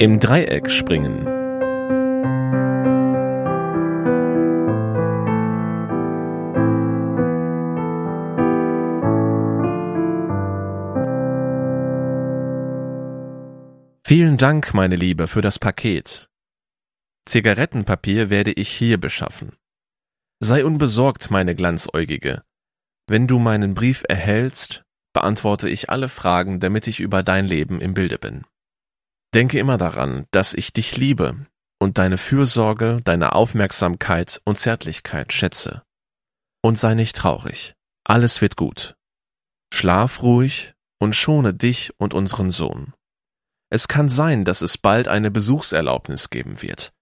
Im Dreieck springen. Vielen Dank, meine Liebe, für das Paket. Zigarettenpapier werde ich hier beschaffen. Sei unbesorgt, meine Glanzäugige. Wenn du meinen Brief erhältst, beantworte ich alle Fragen, damit ich über dein Leben im Bilde bin. Denke immer daran, dass ich dich liebe und deine Fürsorge, deine Aufmerksamkeit und Zärtlichkeit schätze. Und sei nicht traurig. Alles wird gut. Schlaf ruhig und schone dich und unseren Sohn. Es kann sein, dass es bald eine Besuchserlaubnis geben wird.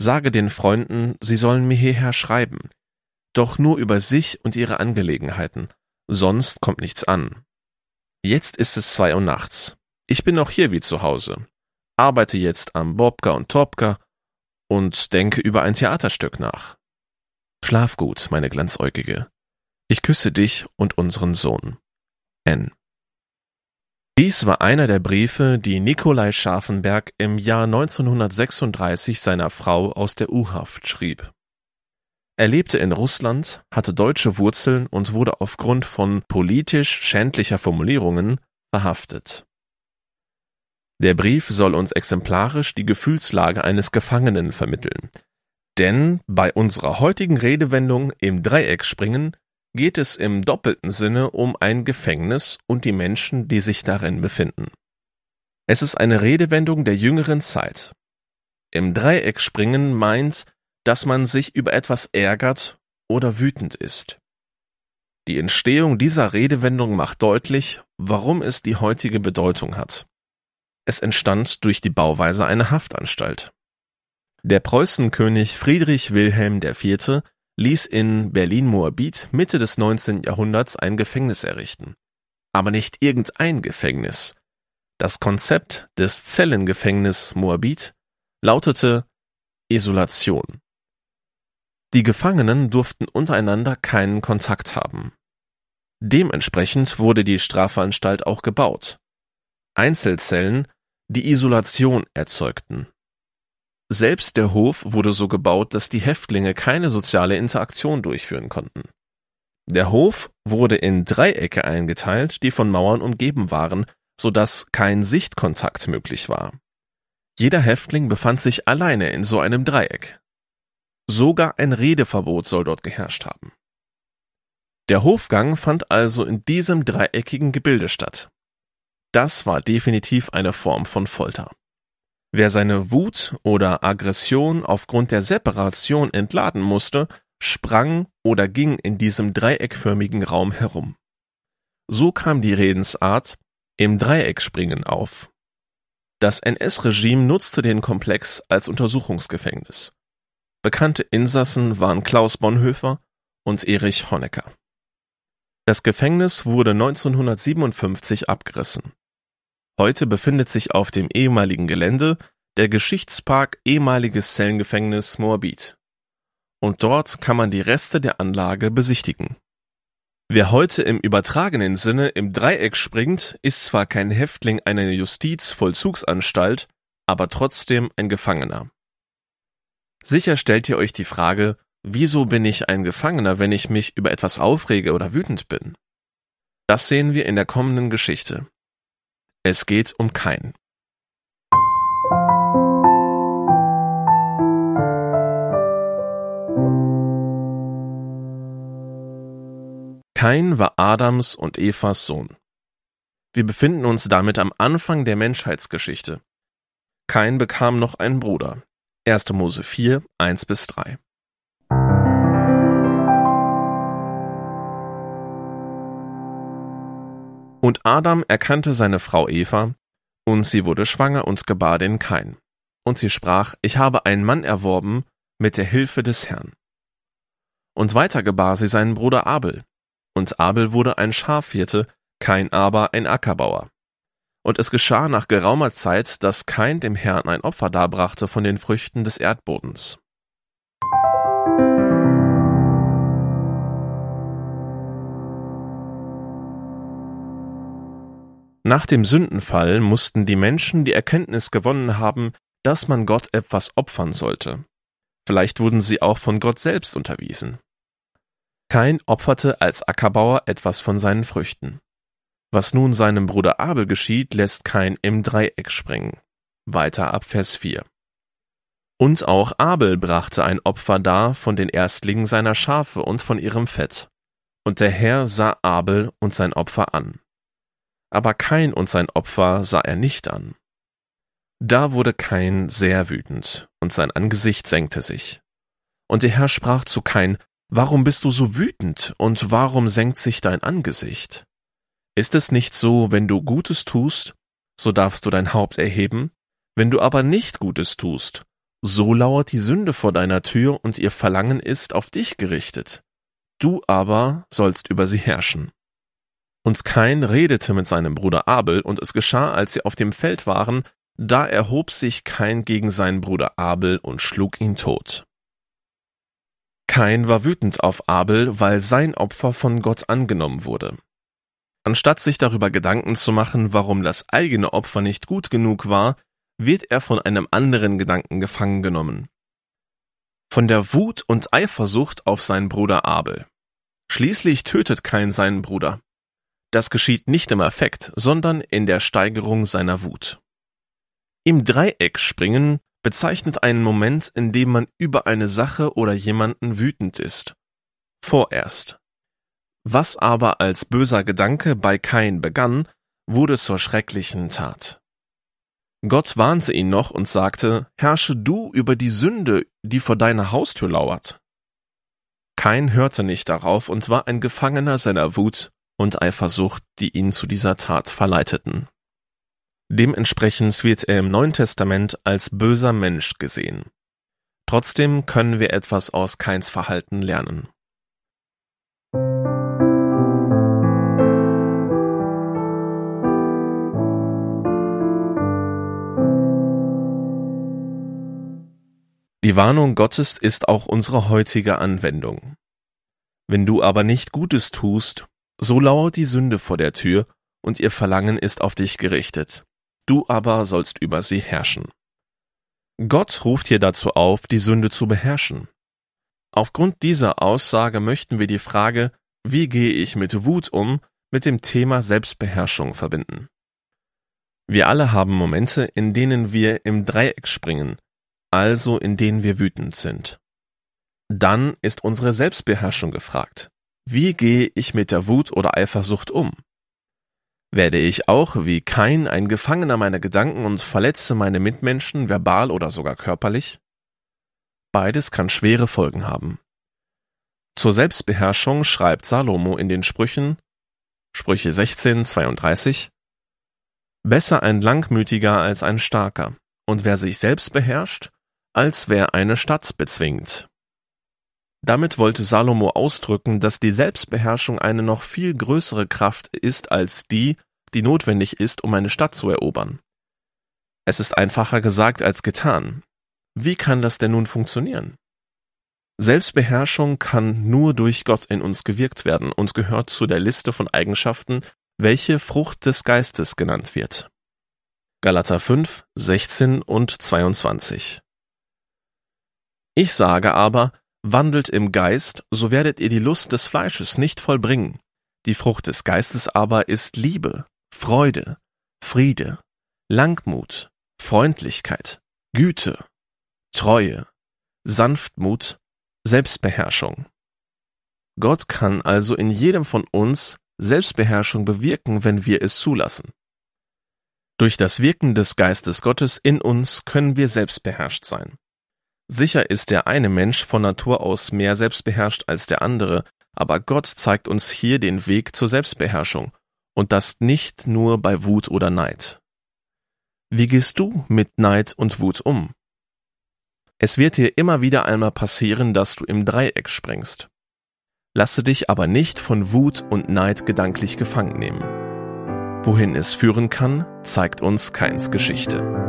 Sage den Freunden, sie sollen mir hierher schreiben. Doch nur über sich und ihre Angelegenheiten. Sonst kommt nichts an. Jetzt ist es zwei Uhr nachts. Ich bin noch hier wie zu Hause. Arbeite jetzt am Bobka und Topka und denke über ein Theaterstück nach. Schlaf gut, meine Glanzäugige. Ich küsse dich und unseren Sohn. N. Dies war einer der Briefe, die Nikolai Scharfenberg im Jahr 1936 seiner Frau aus der U-Haft schrieb. Er lebte in Russland, hatte deutsche Wurzeln und wurde aufgrund von politisch schändlicher Formulierungen verhaftet. Der Brief soll uns exemplarisch die Gefühlslage eines Gefangenen vermitteln. Denn bei unserer heutigen Redewendung im Dreieck springen geht es im doppelten Sinne um ein Gefängnis und die Menschen, die sich darin befinden. Es ist eine Redewendung der jüngeren Zeit. Im Dreieck springen meint, dass man sich über etwas ärgert oder wütend ist. Die Entstehung dieser Redewendung macht deutlich, warum es die heutige Bedeutung hat. Es entstand durch die Bauweise einer Haftanstalt. Der Preußenkönig Friedrich Wilhelm IV ließ in Berlin-Moabit Mitte des 19. Jahrhunderts ein Gefängnis errichten. Aber nicht irgendein Gefängnis. Das Konzept des Zellengefängnis Moabit lautete Isolation. Die Gefangenen durften untereinander keinen Kontakt haben. Dementsprechend wurde die Strafanstalt auch gebaut. Einzelzellen, die Isolation erzeugten. Selbst der Hof wurde so gebaut, dass die Häftlinge keine soziale Interaktion durchführen konnten. Der Hof wurde in Dreiecke eingeteilt, die von Mauern umgeben waren, so dass kein Sichtkontakt möglich war. Jeder Häftling befand sich alleine in so einem Dreieck. Sogar ein Redeverbot soll dort geherrscht haben. Der Hofgang fand also in diesem dreieckigen Gebilde statt. Das war definitiv eine Form von Folter. Wer seine Wut oder Aggression aufgrund der Separation entladen musste, sprang oder ging in diesem dreieckförmigen Raum herum. So kam die Redensart im Dreieck springen auf. Das NS-Regime nutzte den Komplex als Untersuchungsgefängnis. Bekannte Insassen waren Klaus Bonhoeffer und Erich Honecker. Das Gefängnis wurde 1957 abgerissen. Heute befindet sich auf dem ehemaligen Gelände der Geschichtspark Ehemaliges Zellengefängnis Moabit. Und dort kann man die Reste der Anlage besichtigen. Wer heute im übertragenen Sinne im Dreieck springt, ist zwar kein Häftling einer Justizvollzugsanstalt, aber trotzdem ein Gefangener. Sicher stellt ihr euch die Frage, wieso bin ich ein Gefangener, wenn ich mich über etwas aufrege oder wütend bin? Das sehen wir in der kommenden Geschichte. Es geht um Kain. Kain war Adams und Evas Sohn. Wir befinden uns damit am Anfang der Menschheitsgeschichte. Kain bekam noch einen Bruder. 1. Mose 4, 1 bis 3. Und Adam erkannte seine Frau Eva, und sie wurde schwanger und gebar den Kain. Und sie sprach, ich habe einen Mann erworben mit der Hilfe des Herrn. Und weiter gebar sie seinen Bruder Abel. Und Abel wurde ein Schafhirte, Kain aber ein Ackerbauer. Und es geschah nach geraumer Zeit, dass Kain dem Herrn ein Opfer darbrachte von den Früchten des Erdbodens. Nach dem Sündenfall mussten die Menschen die Erkenntnis gewonnen haben, dass man Gott etwas opfern sollte. Vielleicht wurden sie auch von Gott selbst unterwiesen. Kain opferte als Ackerbauer etwas von seinen Früchten. Was nun seinem Bruder Abel geschieht, lässt Kain im Dreieck springen. Weiter ab Vers 4. Und auch Abel brachte ein Opfer dar von den Erstlingen seiner Schafe und von ihrem Fett. Und der Herr sah Abel und sein Opfer an. Aber Kain und sein Opfer sah er nicht an. Da wurde Kain sehr wütend, und sein Angesicht senkte sich. Und der Herr sprach zu Kain, Warum bist du so wütend, und warum senkt sich dein Angesicht? Ist es nicht so, wenn du Gutes tust, so darfst du dein Haupt erheben, wenn du aber nicht Gutes tust, so lauert die Sünde vor deiner Tür und ihr Verlangen ist auf dich gerichtet. Du aber sollst über sie herrschen. Und Kain redete mit seinem Bruder Abel, und es geschah, als sie auf dem Feld waren, da erhob sich Kain gegen seinen Bruder Abel und schlug ihn tot. Kain war wütend auf Abel, weil sein Opfer von Gott angenommen wurde. Anstatt sich darüber Gedanken zu machen, warum das eigene Opfer nicht gut genug war, wird er von einem anderen Gedanken gefangen genommen. Von der Wut und Eifersucht auf seinen Bruder Abel. Schließlich tötet Kain seinen Bruder. Das geschieht nicht im Affekt, sondern in der Steigerung seiner Wut. Im Dreieck springen bezeichnet einen Moment, in dem man über eine Sache oder jemanden wütend ist. Vorerst. Was aber als böser Gedanke bei Kain begann, wurde zur schrecklichen Tat. Gott warnte ihn noch und sagte, Herrsche du über die Sünde, die vor deiner Haustür lauert. Kain hörte nicht darauf und war ein Gefangener seiner Wut und Eifersucht, die ihn zu dieser Tat verleiteten. Dementsprechend wird er im Neuen Testament als böser Mensch gesehen. Trotzdem können wir etwas aus Kains Verhalten lernen. Die Warnung Gottes ist auch unsere heutige Anwendung. Wenn du aber nicht Gutes tust, so lauert die Sünde vor der Tür, und ihr Verlangen ist auf dich gerichtet du aber sollst über sie herrschen. Gott ruft hier dazu auf, die Sünde zu beherrschen. Aufgrund dieser Aussage möchten wir die Frage, wie gehe ich mit Wut um, mit dem Thema Selbstbeherrschung verbinden. Wir alle haben Momente, in denen wir im Dreieck springen, also in denen wir wütend sind. Dann ist unsere Selbstbeherrschung gefragt. Wie gehe ich mit der Wut oder Eifersucht um? Werde ich auch wie kein ein Gefangener meiner Gedanken und verletze meine Mitmenschen verbal oder sogar körperlich? Beides kann schwere Folgen haben. Zur Selbstbeherrschung schreibt Salomo in den Sprüchen Sprüche 16, 32 Besser ein Langmütiger als ein Starker, und wer sich selbst beherrscht, als wer eine Stadt bezwingt. Damit wollte Salomo ausdrücken, dass die Selbstbeherrschung eine noch viel größere Kraft ist als die, die notwendig ist, um eine Stadt zu erobern. Es ist einfacher gesagt als getan. Wie kann das denn nun funktionieren? Selbstbeherrschung kann nur durch Gott in uns gewirkt werden und gehört zu der Liste von Eigenschaften, welche Frucht des Geistes genannt wird. Galater 5, 16 und 22. Ich sage aber, wandelt im Geist, so werdet ihr die Lust des Fleisches nicht vollbringen. Die Frucht des Geistes aber ist Liebe, Freude, Friede, Langmut, Freundlichkeit, Güte, Treue, Sanftmut, Selbstbeherrschung. Gott kann also in jedem von uns Selbstbeherrschung bewirken, wenn wir es zulassen. Durch das Wirken des Geistes Gottes in uns können wir selbstbeherrscht sein. Sicher ist der eine Mensch von Natur aus mehr selbstbeherrscht als der andere, aber Gott zeigt uns hier den Weg zur Selbstbeherrschung, und das nicht nur bei Wut oder Neid. Wie gehst du mit Neid und Wut um? Es wird dir immer wieder einmal passieren, dass du im Dreieck springst. Lasse dich aber nicht von Wut und Neid gedanklich gefangen nehmen. Wohin es führen kann, zeigt uns Keins Geschichte.